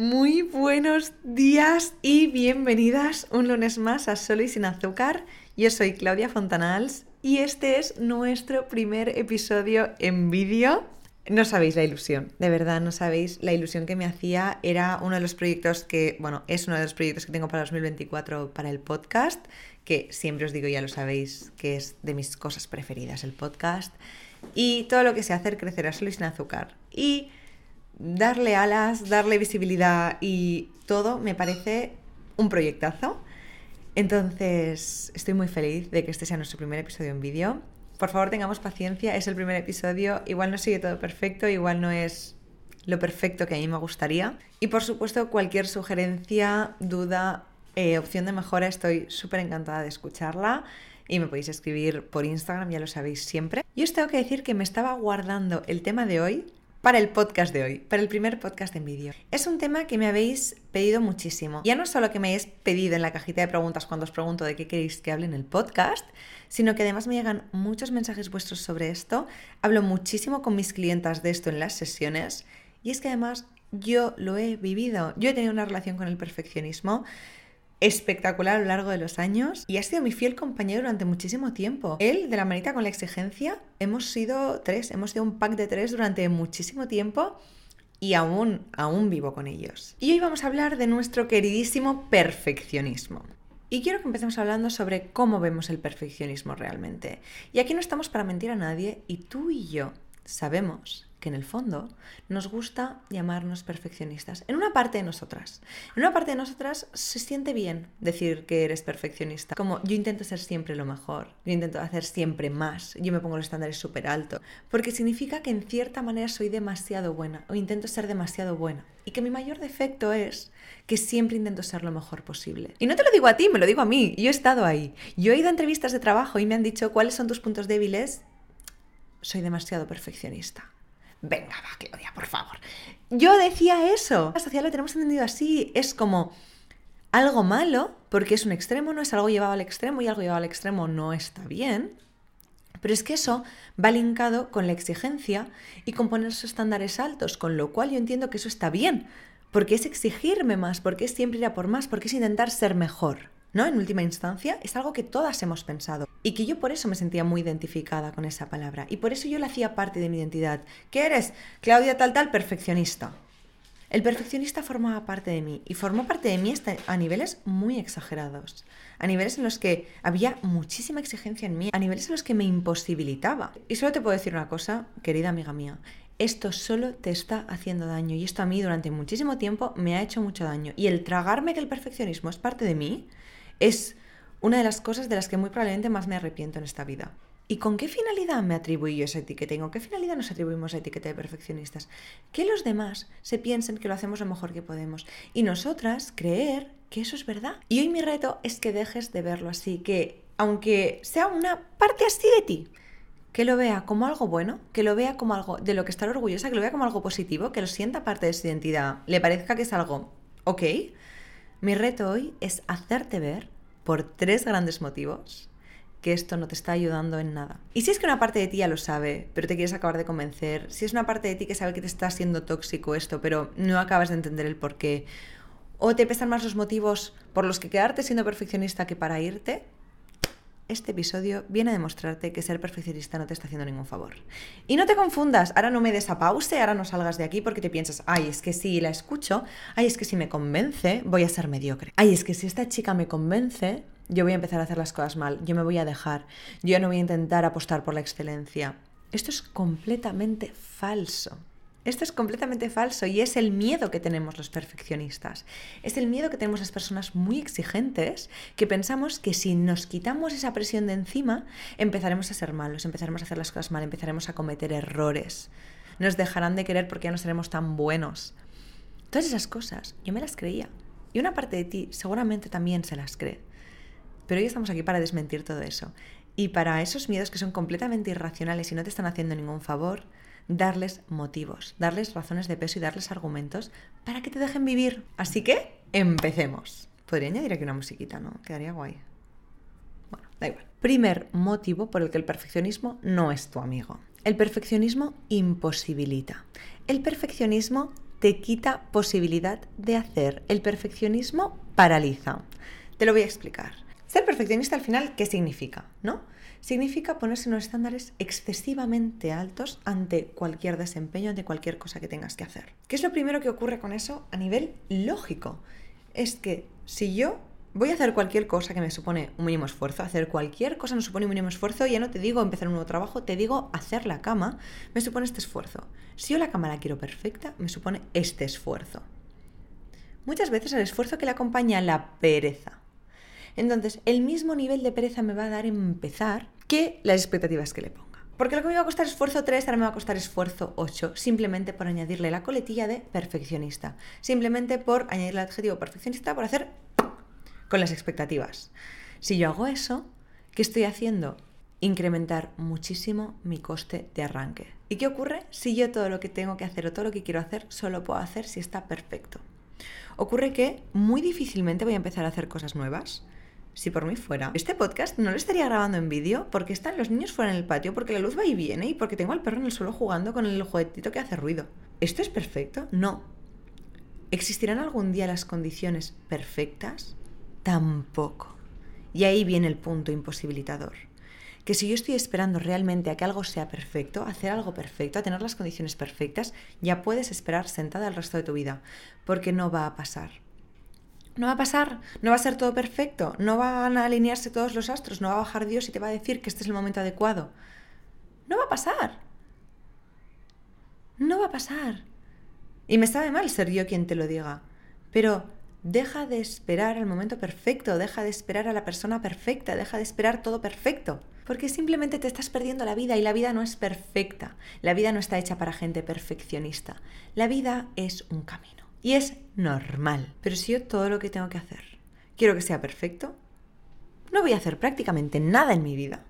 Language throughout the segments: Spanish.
Muy buenos días y bienvenidas un lunes más a Solo y sin azúcar. Yo soy Claudia Fontanals y este es nuestro primer episodio en vídeo. No sabéis la ilusión, de verdad no sabéis la ilusión que me hacía. Era uno de los proyectos que, bueno, es uno de los proyectos que tengo para 2024 para el podcast, que siempre os digo, ya lo sabéis, que es de mis cosas preferidas el podcast. Y todo lo que sé hacer crecer a Solo y sin azúcar. Y darle alas, darle visibilidad y todo me parece un proyectazo. Entonces, estoy muy feliz de que este sea nuestro primer episodio en vídeo. Por favor, tengamos paciencia, es el primer episodio, igual no sigue todo perfecto, igual no es lo perfecto que a mí me gustaría. Y por supuesto, cualquier sugerencia, duda, eh, opción de mejora, estoy súper encantada de escucharla y me podéis escribir por Instagram, ya lo sabéis siempre. Y os tengo que decir que me estaba guardando el tema de hoy para el podcast de hoy, para el primer podcast en vídeo. Es un tema que me habéis pedido muchísimo. Ya no solo que me hayáis pedido en la cajita de preguntas cuando os pregunto de qué queréis que hable en el podcast, sino que además me llegan muchos mensajes vuestros sobre esto. Hablo muchísimo con mis clientas de esto en las sesiones y es que además yo lo he vivido. Yo he tenido una relación con el perfeccionismo espectacular a lo largo de los años y ha sido mi fiel compañero durante muchísimo tiempo. Él, de la manita con la exigencia, hemos sido tres, hemos sido un pack de tres durante muchísimo tiempo y aún, aún vivo con ellos. Y hoy vamos a hablar de nuestro queridísimo perfeccionismo. Y quiero que empecemos hablando sobre cómo vemos el perfeccionismo realmente. Y aquí no estamos para mentir a nadie y tú y yo sabemos que en el fondo nos gusta llamarnos perfeccionistas. En una parte de nosotras. En una parte de nosotras se siente bien decir que eres perfeccionista. Como yo intento ser siempre lo mejor, yo intento hacer siempre más, yo me pongo los estándares súper alto. Porque significa que en cierta manera soy demasiado buena o intento ser demasiado buena. Y que mi mayor defecto es que siempre intento ser lo mejor posible. Y no te lo digo a ti, me lo digo a mí. Yo he estado ahí. Yo he ido a entrevistas de trabajo y me han dicho cuáles son tus puntos débiles. Soy demasiado perfeccionista Venga, va, Claudia, por favor. Yo decía eso. La sociedad lo tenemos entendido así. Es como algo malo, porque es un extremo, no es algo llevado al extremo y algo llevado al extremo no está bien. Pero es que eso va linkado con la exigencia y con poner esos estándares altos, con lo cual yo entiendo que eso está bien, porque es exigirme más, porque es siempre ir a por más, porque es intentar ser mejor. ¿No? En última instancia, es algo que todas hemos pensado y que yo por eso me sentía muy identificada con esa palabra y por eso yo la hacía parte de mi identidad. ¿Qué eres? Claudia tal tal, perfeccionista. El perfeccionista formaba parte de mí y formó parte de mí a niveles muy exagerados, a niveles en los que había muchísima exigencia en mí, a niveles en los que me imposibilitaba. Y solo te puedo decir una cosa, querida amiga mía, esto solo te está haciendo daño y esto a mí durante muchísimo tiempo me ha hecho mucho daño. Y el tragarme que el perfeccionismo es parte de mí, es una de las cosas de las que muy probablemente más me arrepiento en esta vida. ¿Y con qué finalidad me atribuyo esa etiqueta? ¿Y con qué finalidad nos atribuimos a etiqueta de perfeccionistas? Que los demás se piensen que lo hacemos lo mejor que podemos y nosotras creer que eso es verdad. Y hoy mi reto es que dejes de verlo así, que aunque sea una parte así de ti, que lo vea como algo bueno, que lo vea como algo de lo que estar orgullosa, que lo vea como algo positivo, que lo sienta parte de su identidad, le parezca que es algo ok, mi reto hoy es hacerte ver, por tres grandes motivos, que esto no te está ayudando en nada. Y si es que una parte de ti ya lo sabe, pero te quieres acabar de convencer, si es una parte de ti que sabe que te está haciendo tóxico esto, pero no acabas de entender el por qué, o te pesan más los motivos por los que quedarte siendo perfeccionista que para irte, este episodio viene a demostrarte que ser perfeccionista no te está haciendo ningún favor. Y no te confundas, ahora no me des a pause, ahora no salgas de aquí porque te piensas, ay, es que si la escucho, ay, es que si me convence, voy a ser mediocre. Ay, es que si esta chica me convence, yo voy a empezar a hacer las cosas mal, yo me voy a dejar, yo no voy a intentar apostar por la excelencia. Esto es completamente falso. Esto es completamente falso y es el miedo que tenemos los perfeccionistas. Es el miedo que tenemos las personas muy exigentes que pensamos que si nos quitamos esa presión de encima, empezaremos a ser malos, empezaremos a hacer las cosas mal, empezaremos a cometer errores. Nos dejarán de querer porque ya no seremos tan buenos. Todas esas cosas yo me las creía. Y una parte de ti seguramente también se las cree. Pero hoy estamos aquí para desmentir todo eso. Y para esos miedos que son completamente irracionales y no te están haciendo ningún favor, darles motivos, darles razones de peso y darles argumentos para que te dejen vivir. Así que, empecemos. Podría añadir aquí una musiquita, ¿no? Quedaría guay. Bueno, da igual. Primer motivo por el que el perfeccionismo no es tu amigo. El perfeccionismo imposibilita. El perfeccionismo te quita posibilidad de hacer. El perfeccionismo paraliza. Te lo voy a explicar. Ser perfeccionista al final, ¿qué significa? ¿No? Significa ponerse unos estándares excesivamente altos ante cualquier desempeño, ante cualquier cosa que tengas que hacer. ¿Qué es lo primero que ocurre con eso a nivel lógico? Es que si yo voy a hacer cualquier cosa que me supone un mínimo esfuerzo, hacer cualquier cosa me supone un mínimo esfuerzo, ya no te digo empezar un nuevo trabajo, te digo hacer la cama, me supone este esfuerzo. Si yo la cama la quiero perfecta, me supone este esfuerzo. Muchas veces el esfuerzo que le acompaña la pereza. Entonces, el mismo nivel de pereza me va a dar empezar que las expectativas que le ponga. Porque lo que me iba a costar esfuerzo 3, ahora me va a costar esfuerzo 8, simplemente por añadirle la coletilla de perfeccionista. Simplemente por añadirle el adjetivo perfeccionista por hacer con las expectativas. Si yo hago eso, ¿qué estoy haciendo? Incrementar muchísimo mi coste de arranque. ¿Y qué ocurre si yo todo lo que tengo que hacer o todo lo que quiero hacer solo puedo hacer si está perfecto? Ocurre que muy difícilmente voy a empezar a hacer cosas nuevas. Si por mí fuera, este podcast no lo estaría grabando en vídeo porque están los niños fuera en el patio, porque la luz va y viene y porque tengo al perro en el suelo jugando con el juguetito que hace ruido. ¿Esto es perfecto? No. ¿Existirán algún día las condiciones perfectas? Tampoco. Y ahí viene el punto imposibilitador. Que si yo estoy esperando realmente a que algo sea perfecto, a hacer algo perfecto, a tener las condiciones perfectas, ya puedes esperar sentada el resto de tu vida, porque no va a pasar. No va a pasar, no va a ser todo perfecto, no van a alinearse todos los astros, no va a bajar Dios y te va a decir que este es el momento adecuado. No va a pasar. No va a pasar. Y me sabe mal ser yo quien te lo diga, pero Deja de esperar al momento perfecto, deja de esperar a la persona perfecta, deja de esperar todo perfecto. Porque simplemente te estás perdiendo la vida y la vida no es perfecta. La vida no está hecha para gente perfeccionista. La vida es un camino. Y es normal. Pero si yo todo lo que tengo que hacer quiero que sea perfecto, no voy a hacer prácticamente nada en mi vida.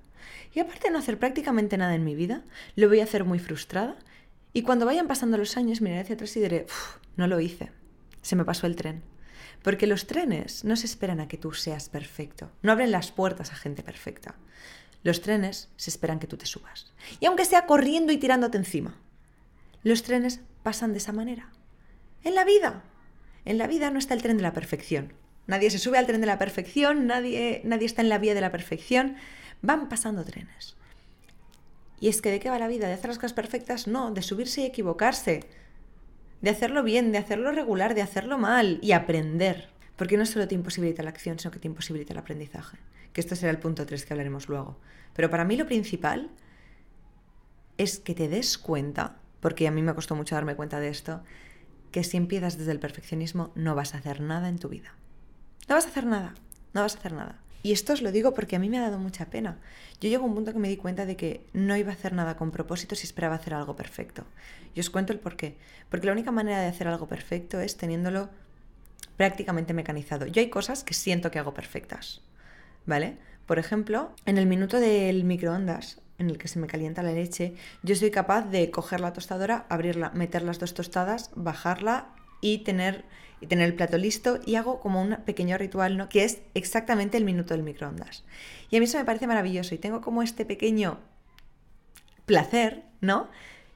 Y aparte de no hacer prácticamente nada en mi vida, lo voy a hacer muy frustrada. Y cuando vayan pasando los años, miraré hacia atrás y diré, no lo hice. Se me pasó el tren. Porque los trenes no se esperan a que tú seas perfecto, no abren las puertas a gente perfecta. Los trenes se esperan que tú te subas. Y aunque sea corriendo y tirándote encima, los trenes pasan de esa manera. En la vida, en la vida no está el tren de la perfección. Nadie se sube al tren de la perfección, nadie, nadie está en la vía de la perfección. Van pasando trenes. Y es que de qué va la vida? ¿De hacer las cosas perfectas? No, de subirse y equivocarse de hacerlo bien, de hacerlo regular, de hacerlo mal y aprender. Porque no solo te imposibilita la acción, sino que te imposibilita el aprendizaje. Que esto será el punto 3 que hablaremos luego. Pero para mí lo principal es que te des cuenta, porque a mí me costó mucho darme cuenta de esto, que si empiezas desde el perfeccionismo no vas a hacer nada en tu vida. No vas a hacer nada, no vas a hacer nada. Y esto os lo digo porque a mí me ha dado mucha pena. Yo llego a un punto que me di cuenta de que no iba a hacer nada con propósito si esperaba hacer algo perfecto. Y os cuento el por qué. Porque la única manera de hacer algo perfecto es teniéndolo prácticamente mecanizado. Yo hay cosas que siento que hago perfectas. ¿Vale? Por ejemplo, en el minuto del microondas, en el que se me calienta la leche, yo soy capaz de coger la tostadora, abrirla, meter las dos tostadas, bajarla y tener y tener el plato listo y hago como un pequeño ritual, ¿no? Que es exactamente el minuto del microondas. Y a mí eso me parece maravilloso y tengo como este pequeño placer, ¿no?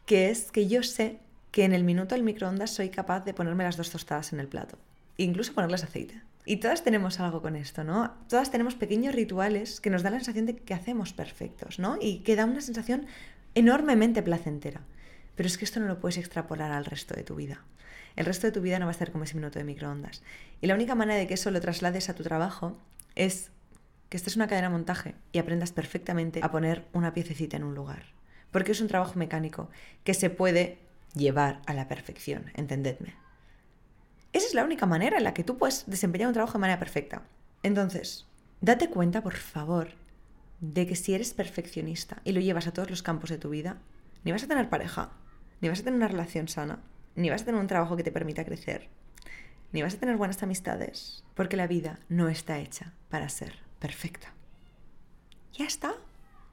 Que es que yo sé que en el minuto del microondas soy capaz de ponerme las dos tostadas en el plato, incluso ponerles aceite. Y todas tenemos algo con esto, ¿no? Todas tenemos pequeños rituales que nos dan la sensación de que hacemos perfectos, ¿no? Y que da una sensación enormemente placentera. Pero es que esto no lo puedes extrapolar al resto de tu vida. El resto de tu vida no va a ser como ese minuto de microondas. Y la única manera de que eso lo traslades a tu trabajo es que estés una cadena de montaje y aprendas perfectamente a poner una piececita en un lugar. Porque es un trabajo mecánico que se puede llevar a la perfección, entendedme. Esa es la única manera en la que tú puedes desempeñar un trabajo de manera perfecta. Entonces, date cuenta, por favor, de que si eres perfeccionista y lo llevas a todos los campos de tu vida, ni vas a tener pareja, ni vas a tener una relación sana, ni vas a tener un trabajo que te permita crecer, ni vas a tener buenas amistades, porque la vida no está hecha para ser perfecta. Ya está.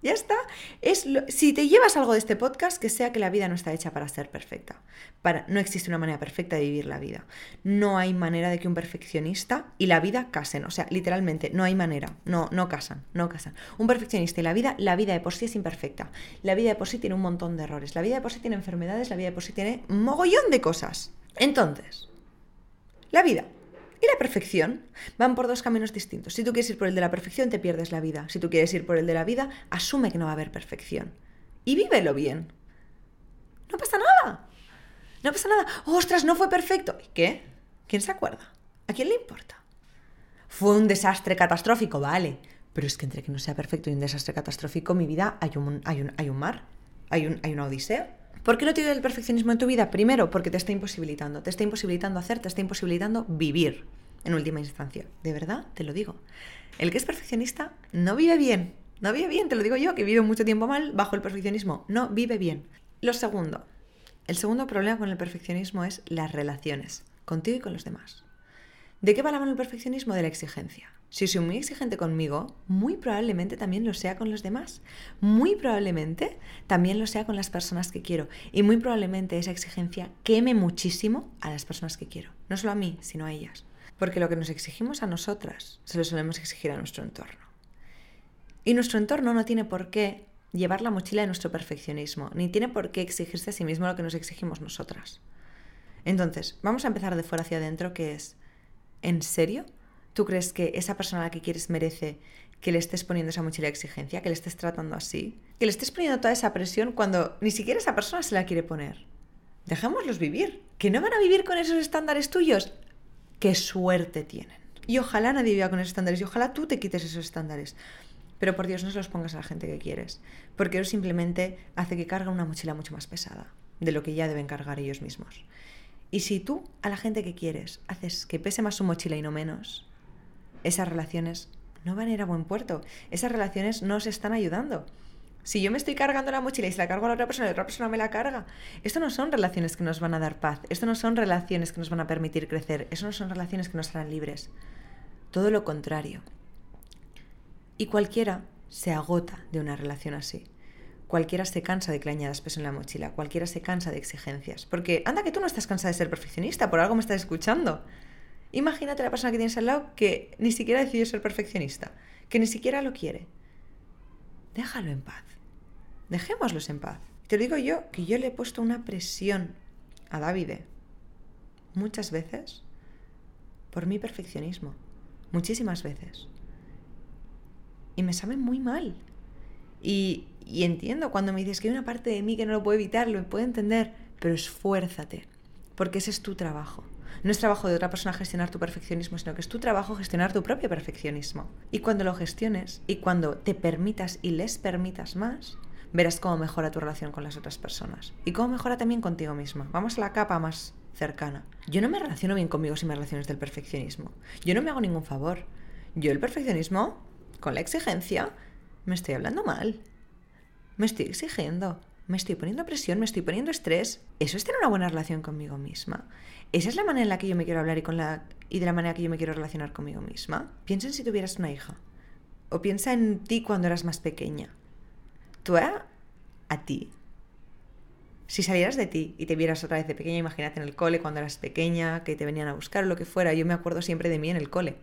Ya está. Es si te llevas algo de este podcast, que sea que la vida no está hecha para ser perfecta. Para, no existe una manera perfecta de vivir la vida. No hay manera de que un perfeccionista y la vida casen. O sea, literalmente, no hay manera. No, no casan, no casan. Un perfeccionista y la vida, la vida de por sí es imperfecta. La vida de por sí tiene un montón de errores. La vida de por sí tiene enfermedades, la vida de por sí tiene mogollón de cosas. Entonces, la vida y la perfección van por dos caminos distintos. Si tú quieres ir por el de la perfección, te pierdes la vida. Si tú quieres ir por el de la vida, asume que no va a haber perfección. Y vívelo bien. No pasa nada. No pasa nada. ¡Ostras, no fue perfecto! ¿Y qué? ¿Quién se acuerda? ¿A quién le importa? Fue un desastre catastrófico, vale. Pero es que entre que no sea perfecto y un desastre catastrófico, mi vida hay un, hay un, hay un mar, hay, un, hay una odisea. ¿Por qué no tienes el perfeccionismo en tu vida? Primero, porque te está imposibilitando. Te está imposibilitando hacer, te está imposibilitando vivir, en última instancia. De verdad, te lo digo. El que es perfeccionista no vive bien. No vive bien, te lo digo yo, que vivido mucho tiempo mal bajo el perfeccionismo. No vive bien. Lo segundo, el segundo problema con el perfeccionismo es las relaciones, contigo y con los demás. ¿De qué va la mano el perfeccionismo? De la exigencia. Si soy muy exigente conmigo, muy probablemente también lo sea con los demás. Muy probablemente también lo sea con las personas que quiero. Y muy probablemente esa exigencia queme muchísimo a las personas que quiero. No solo a mí, sino a ellas. Porque lo que nos exigimos a nosotras, se lo solemos exigir a nuestro entorno. Y nuestro entorno no tiene por qué llevar la mochila de nuestro perfeccionismo, ni tiene por qué exigirse a sí mismo lo que nos exigimos nosotras. Entonces, vamos a empezar de fuera hacia adentro, que es, ¿en serio? ¿Tú crees que esa persona a la que quieres merece que le estés poniendo esa mochila de exigencia, que le estés tratando así? Que le estés poniendo toda esa presión cuando ni siquiera esa persona se la quiere poner. Dejémoslos vivir. ¿Que no van a vivir con esos estándares tuyos? ¡Qué suerte tienen! Y ojalá nadie viva con esos estándares y ojalá tú te quites esos estándares. Pero por Dios no se los pongas a la gente que quieres, porque eso simplemente hace que cargue una mochila mucho más pesada de lo que ya deben cargar ellos mismos. Y si tú a la gente que quieres haces que pese más su mochila y no menos, esas relaciones no van a ir a buen puerto. Esas relaciones no se están ayudando. Si yo me estoy cargando la mochila y se la cargo a la otra persona la otra persona me la carga, esto no son relaciones que nos van a dar paz, esto no son relaciones que nos van a permitir crecer, eso no son relaciones que nos harán libres. Todo lo contrario. Y cualquiera se agota de una relación así. Cualquiera se cansa de que le añadas peso en la mochila, cualquiera se cansa de exigencias. Porque anda que tú no estás cansada de ser perfeccionista, por algo me estás escuchando. Imagínate la persona que tienes al lado que ni siquiera decidió ser perfeccionista, que ni siquiera lo quiere. Déjalo en paz. Dejémoslos en paz. Te lo digo yo, que yo le he puesto una presión a David muchas veces por mi perfeccionismo. Muchísimas veces y me sabe muy mal. Y, entiendo cuando me dices que hay una parte de mí que no lo puedo evitar, lo puedo entender, pero esfuérzate, porque ese es tu trabajo. No es trabajo de otra persona gestionar tu perfeccionismo, sino que es tu trabajo gestionar tu propio perfeccionismo. Y cuando lo gestiones y cuando te permitas y les permitas más, verás cómo mejora tu relación con las otras personas. Y cómo mejora también contigo misma. Vamos a la capa más cercana. Yo no me relaciono bien conmigo si me relaciones del perfeccionismo. Yo no me hago ningún favor. Yo el perfeccionismo con la exigencia, me estoy hablando mal. Me estoy exigiendo. Me estoy poniendo presión, me estoy poniendo estrés. Eso es tener una buena relación conmigo misma. Esa es la manera en la que yo me quiero hablar y, con la, y de la manera que yo me quiero relacionar conmigo misma. Piensa en si tuvieras una hija. O piensa en ti cuando eras más pequeña. Tú a, a ti. Si salieras de ti y te vieras otra vez de pequeña, imagínate en el cole cuando eras pequeña, que te venían a buscar o lo que fuera. Yo me acuerdo siempre de mí en el cole.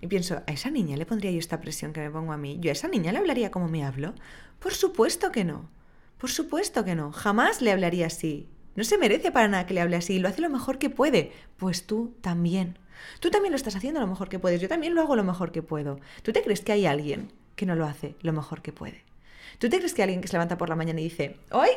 Y pienso, ¿a esa niña le pondría yo esta presión que me pongo a mí? ¿Yo a esa niña le hablaría como me hablo? Por supuesto que no. Por supuesto que no. Jamás le hablaría así. No se merece para nada que le hable así. Lo hace lo mejor que puede. Pues tú también. Tú también lo estás haciendo lo mejor que puedes. Yo también lo hago lo mejor que puedo. ¿Tú te crees que hay alguien que no lo hace lo mejor que puede? ¿Tú te crees que hay alguien que se levanta por la mañana y dice, hoy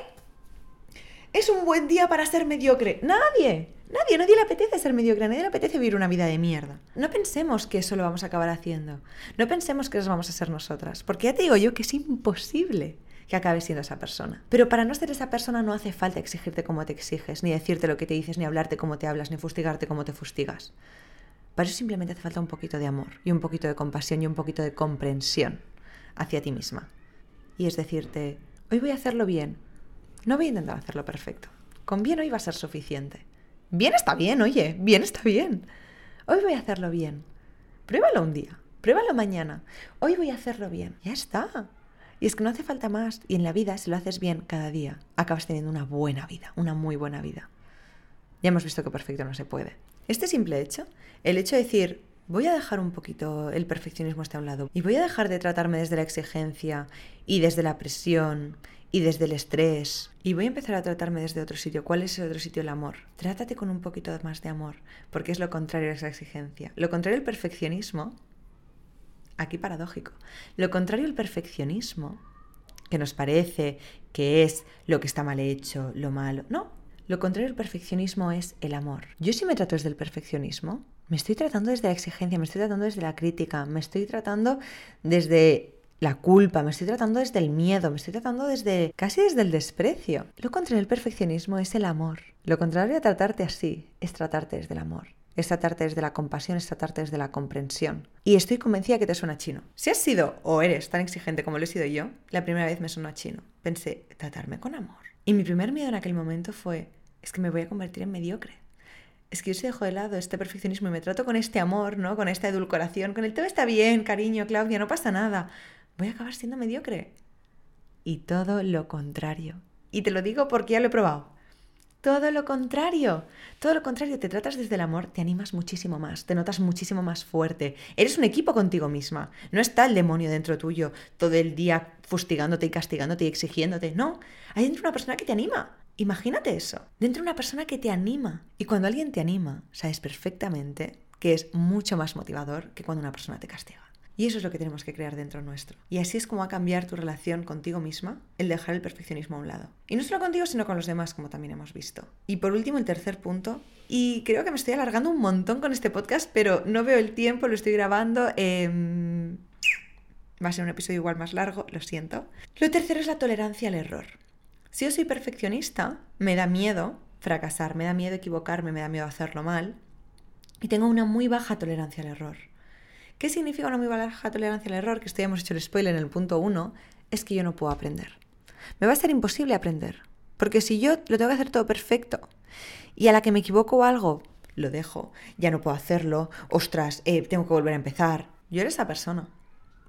es un buen día para ser mediocre? Nadie. Nadie, nadie le apetece ser mediocre, nadie le apetece vivir una vida de mierda. No pensemos que eso lo vamos a acabar haciendo. No pensemos que eso vamos a ser nosotras. Porque ya te digo yo que es imposible que acabes siendo esa persona. Pero para no ser esa persona no hace falta exigirte como te exiges, ni decirte lo que te dices, ni hablarte como te hablas, ni fustigarte como te fustigas. Para eso simplemente hace falta un poquito de amor, y un poquito de compasión, y un poquito de comprensión hacia ti misma. Y es decirte, hoy voy a hacerlo bien. No voy a intentar hacerlo perfecto. Con bien hoy va a ser suficiente. Bien está bien, oye, bien está bien. Hoy voy a hacerlo bien. Pruébalo un día, pruébalo mañana. Hoy voy a hacerlo bien. Ya está. Y es que no hace falta más. Y en la vida, si lo haces bien cada día, acabas teniendo una buena vida, una muy buena vida. Ya hemos visto que perfecto no se puede. Este simple hecho, el hecho de decir, voy a dejar un poquito el perfeccionismo este a un lado y voy a dejar de tratarme desde la exigencia y desde la presión y desde el estrés. Y voy a empezar a tratarme desde otro sitio. ¿Cuál es el otro sitio? El amor. Trátate con un poquito más de amor, porque es lo contrario a esa exigencia. Lo contrario al perfeccionismo, aquí paradójico, lo contrario al perfeccionismo, que nos parece que es lo que está mal hecho, lo malo. No, lo contrario al perfeccionismo es el amor. Yo si me trato desde el perfeccionismo, me estoy tratando desde la exigencia, me estoy tratando desde la crítica, me estoy tratando desde la culpa, me estoy tratando desde el miedo, me estoy tratando desde casi desde el desprecio. Lo contrario al perfeccionismo es el amor. Lo contrario a tratarte así es tratarte desde el amor. Es tratarte desde la compasión, es tratarte desde la comprensión. Y estoy convencida que te suena chino. Si has sido o eres tan exigente como lo he sido yo, la primera vez me suena chino. Pensé, tratarme con amor. Y mi primer miedo en aquel momento fue, es que me voy a convertir en mediocre. Es que yo se dejo de lado este perfeccionismo y me trato con este amor, ¿no? Con esta edulcoración, con el todo está bien, cariño, Claudia, no pasa nada voy a acabar siendo mediocre. Y todo lo contrario. Y te lo digo porque ya lo he probado. Todo lo contrario. Todo lo contrario. Te tratas desde el amor, te animas muchísimo más, te notas muchísimo más fuerte. Eres un equipo contigo misma. No está el demonio dentro tuyo todo el día fustigándote y castigándote y exigiéndote. No. Hay dentro una persona que te anima. Imagínate eso. Dentro una persona que te anima. Y cuando alguien te anima, sabes perfectamente que es mucho más motivador que cuando una persona te castiga. Y eso es lo que tenemos que crear dentro nuestro. Y así es como va a cambiar tu relación contigo misma el dejar el perfeccionismo a un lado. Y no solo contigo, sino con los demás, como también hemos visto. Y por último, el tercer punto. Y creo que me estoy alargando un montón con este podcast, pero no veo el tiempo, lo estoy grabando. Eh... Va a ser un episodio igual más largo, lo siento. Lo tercero es la tolerancia al error. Si yo soy perfeccionista, me da miedo fracasar, me da miedo equivocarme, me da miedo hacerlo mal. Y tengo una muy baja tolerancia al error. ¿Qué significa una muy baja tolerancia al error? Que esto ya hemos hecho el spoiler en el punto 1, es que yo no puedo aprender. Me va a ser imposible aprender, porque si yo lo tengo que hacer todo perfecto y a la que me equivoco algo, lo dejo, ya no puedo hacerlo, ostras, eh, tengo que volver a empezar. Yo era esa persona.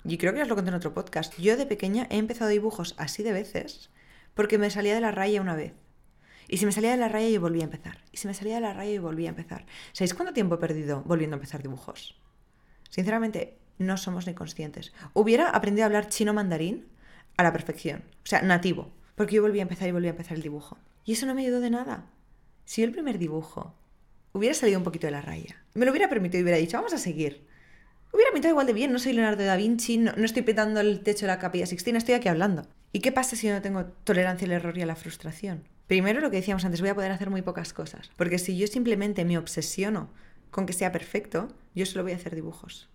Y creo que os lo conté en otro podcast. Yo de pequeña he empezado dibujos así de veces porque me salía de la raya una vez. Y si me salía de la raya yo volvía a empezar. Y si me salía de la raya yo volvía a empezar. ¿Sabéis cuánto tiempo he perdido volviendo a empezar dibujos? Sinceramente, no somos ni conscientes. Hubiera aprendido a hablar chino mandarín a la perfección, o sea, nativo, porque yo volví a empezar y volví a empezar el dibujo. Y eso no me ayudó de nada. Si yo el primer dibujo hubiera salido un poquito de la raya, me lo hubiera permitido y hubiera dicho, vamos a seguir. Hubiera pintado igual de bien, no soy Leonardo da Vinci, no, no estoy pintando el techo de la capilla Sixtina, estoy aquí hablando. ¿Y qué pasa si yo no tengo tolerancia al error y a la frustración? Primero lo que decíamos antes, voy a poder hacer muy pocas cosas. Porque si yo simplemente me obsesiono con que sea perfecto, yo solo voy a hacer dibujos.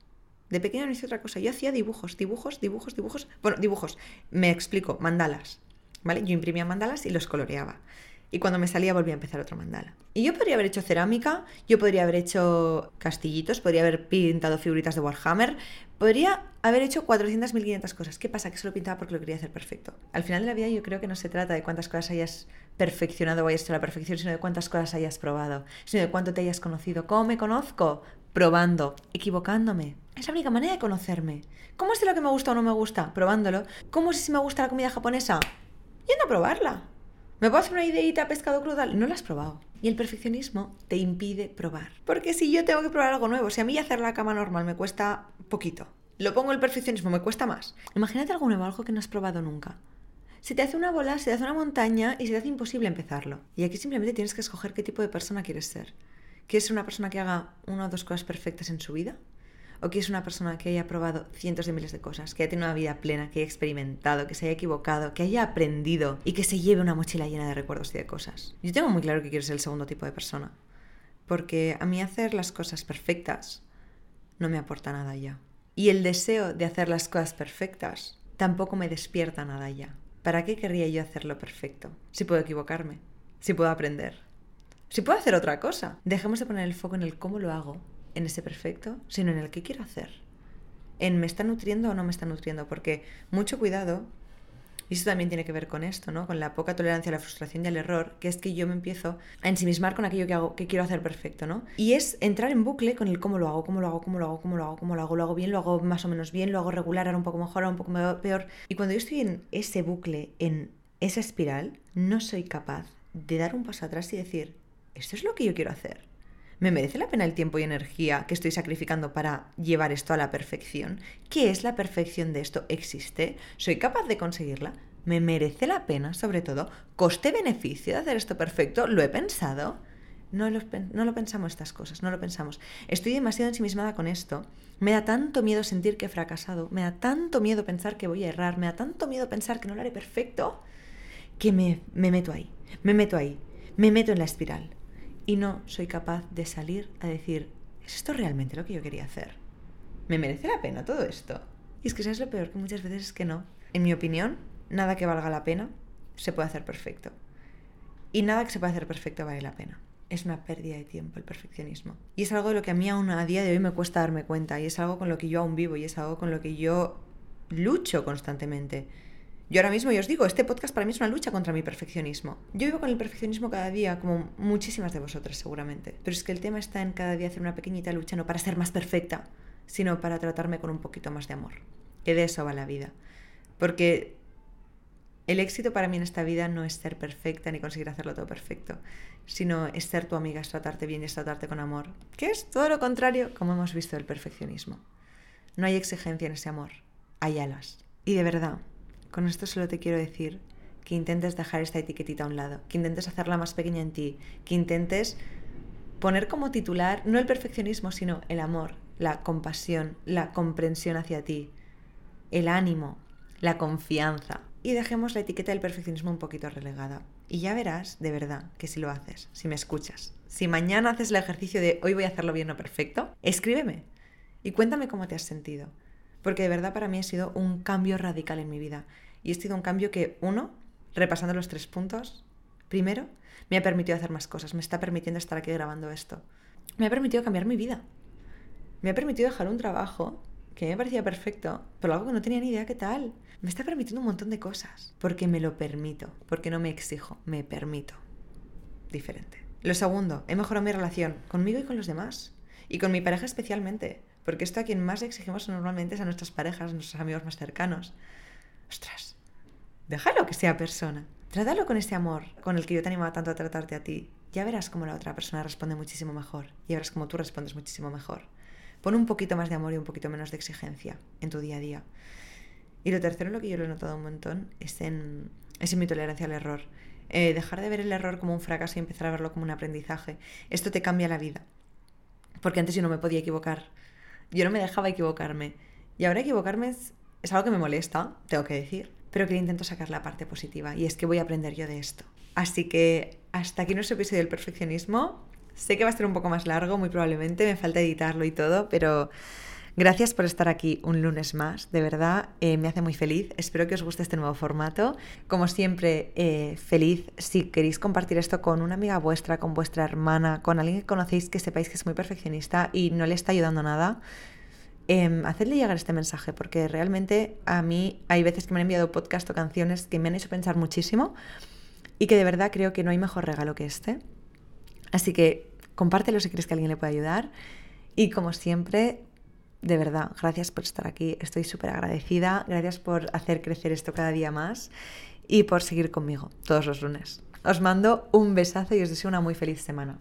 De pequeña no hice otra cosa. Yo hacía dibujos, dibujos, dibujos, dibujos. Bueno, dibujos. Me explico, mandalas. ¿Vale? Yo imprimía mandalas y los coloreaba. Y cuando me salía volvía a empezar otro mandala. Y yo podría haber hecho cerámica, yo podría haber hecho castillitos, podría haber pintado figuritas de Warhammer, podría haber hecho 400, 1500 cosas. ¿Qué pasa? Que solo pintaba porque lo quería hacer perfecto. Al final de la vida yo creo que no se trata de cuántas cosas hayas perfeccionado o hayas hecho a la perfección, sino de cuántas cosas hayas probado, sino de cuánto te hayas conocido. ¿Cómo me conozco? Probando, equivocándome. Es la única manera de conocerme. ¿Cómo sé lo que me gusta o no me gusta? Probándolo. ¿Cómo sé si me gusta la comida japonesa? Yendo a probarla. ¿Me puedo hacer una ideita pescado crudo? No la has probado. Y el perfeccionismo te impide probar. Porque si yo tengo que probar algo nuevo, si a mí hacer la cama normal me cuesta poquito, lo pongo el perfeccionismo, me cuesta más. Imagínate algo nuevo, algo que no has probado nunca. Se te hace una bola, se te hace una montaña y se te hace imposible empezarlo. Y aquí simplemente tienes que escoger qué tipo de persona quieres ser. ¿Quieres ser una persona que haga una o dos cosas perfectas en su vida? ¿O quieres una persona que haya probado cientos de miles de cosas, que haya tenido una vida plena, que haya experimentado, que se haya equivocado, que haya aprendido y que se lleve una mochila llena de recuerdos y de cosas? Yo tengo muy claro que quiero ser el segundo tipo de persona. Porque a mí hacer las cosas perfectas no me aporta nada ya. Y el deseo de hacer las cosas perfectas tampoco me despierta nada ya. ¿Para qué querría yo hacerlo perfecto? Si puedo equivocarme, si puedo aprender, si puedo hacer otra cosa. Dejemos de poner el foco en el cómo lo hago, en ese perfecto, sino en el qué quiero hacer. En me está nutriendo o no me está nutriendo, porque mucho cuidado y eso también tiene que ver con esto, ¿no? Con la poca tolerancia a la frustración y al error, que es que yo me empiezo a ensimismar con aquello que hago, que quiero hacer perfecto, ¿no? Y es entrar en bucle con el cómo lo hago, cómo lo hago, cómo lo hago, cómo lo hago, cómo lo hago, lo hago bien, lo hago más o menos bien, lo hago regular, ahora un poco mejor, ahora un poco peor. Y cuando yo estoy en ese bucle, en esa espiral, no soy capaz de dar un paso atrás y decir, esto es lo que yo quiero hacer. ¿Me merece la pena el tiempo y energía que estoy sacrificando para llevar esto a la perfección? ¿Qué es la perfección de esto? ¿Existe? ¿Soy capaz de conseguirla? ¿Me merece la pena, sobre todo? ¿Coste-beneficio de hacer esto perfecto? ¿Lo he pensado? No lo, pensamos estas cosas, no lo pensamos. Estoy demasiado ensimismada con esto. Me da tanto miedo sentir que he fracasado, me da tanto miedo pensar que voy a errar, me da tanto miedo pensar que no lo haré perfecto, que me, me meto ahí, me meto ahí, me meto en la espiral. Y no soy capaz de salir a decir, ¿es esto realmente lo que yo quería hacer? ¿Me merece la pena todo esto? Y es que sabes lo peor, que muchas veces es que no. En mi opinión, nada que valga la pena se puede hacer perfecto. Y nada que se pueda hacer perfecto vale la pena es una pérdida de tiempo el perfeccionismo. Y es algo de lo que a mí aún a día de hoy me cuesta darme cuenta y es algo con lo que yo aún vivo y es algo con lo que yo lucho constantemente. Yo ahora mismo, os digo, este podcast para mí es una lucha contra mi perfeccionismo. Yo vivo con el perfeccionismo cada día, como muchísimas de vosotras seguramente. Pero es que el tema está en cada día hacer una pequeñita lucha, no para ser más perfecta, sino para tratarme con un poquito más de amor. Que de eso va la vida. Porque el éxito para mí en esta vida no es ser perfecta ni conseguir hacerlo todo perfecto, sino es ser tu amiga, es tratarte bien y es tratarte con amor, que es todo lo contrario, como hemos visto, del perfeccionismo. No hay exigencia en ese amor, hay alas. Y de verdad, con esto solo te quiero decir que intentes dejar esta etiquetita a un lado, que intentes hacerla más pequeña en ti, que intentes poner como titular no el perfeccionismo, sino el amor, la compasión, la comprensión hacia ti, el ánimo, la confianza, y dejemos la etiqueta del perfeccionismo un poquito relegada. Y ya verás, de verdad, que si lo haces, si me escuchas, si mañana haces el ejercicio de hoy voy a hacerlo bien o perfecto, escríbeme y cuéntame cómo te has sentido. Porque de verdad para mí ha sido un cambio radical en mi vida. Y ha sido un cambio que, uno, repasando los tres puntos, primero, me ha permitido hacer más cosas, me está permitiendo estar aquí grabando esto. Me ha permitido cambiar mi vida. Me ha permitido dejar un trabajo que me parecía perfecto, pero algo que no tenía ni idea qué tal. Me está permitiendo un montón de cosas, porque me lo permito, porque no me exijo, me permito. Diferente. Lo segundo, he mejorado mi relación conmigo y con los demás, y con mi pareja especialmente, porque esto a quien más exigimos normalmente es a nuestras parejas, a nuestros amigos más cercanos. Ostras, déjalo que sea persona. Trátalo con ese amor con el que yo te animaba tanto a tratarte a ti. Ya verás cómo la otra persona responde muchísimo mejor. Y verás cómo tú respondes muchísimo mejor. Pon un poquito más de amor y un poquito menos de exigencia en tu día a día. Y lo tercero, lo que yo lo he notado un montón, es en, es mi tolerancia al error. Eh, dejar de ver el error como un fracaso y empezar a verlo como un aprendizaje. Esto te cambia la vida. Porque antes yo no me podía equivocar. Yo no me dejaba equivocarme. Y ahora equivocarme es, es algo que me molesta, tengo que decir. Pero que intento sacar la parte positiva. Y es que voy a aprender yo de esto. Así que hasta aquí nuestro episodio del perfeccionismo. Sé que va a ser un poco más largo, muy probablemente, me falta editarlo y todo, pero gracias por estar aquí un lunes más, de verdad, eh, me hace muy feliz. Espero que os guste este nuevo formato. Como siempre, eh, feliz si queréis compartir esto con una amiga vuestra, con vuestra hermana, con alguien que conocéis que sepáis que es muy perfeccionista y no le está ayudando nada. Eh, hacedle llegar este mensaje porque realmente a mí hay veces que me han enviado podcast o canciones que me han hecho pensar muchísimo y que de verdad creo que no hay mejor regalo que este. Así que compártelo si crees que alguien le puede ayudar. Y como siempre, de verdad, gracias por estar aquí. Estoy súper agradecida. Gracias por hacer crecer esto cada día más y por seguir conmigo todos los lunes. Os mando un besazo y os deseo una muy feliz semana.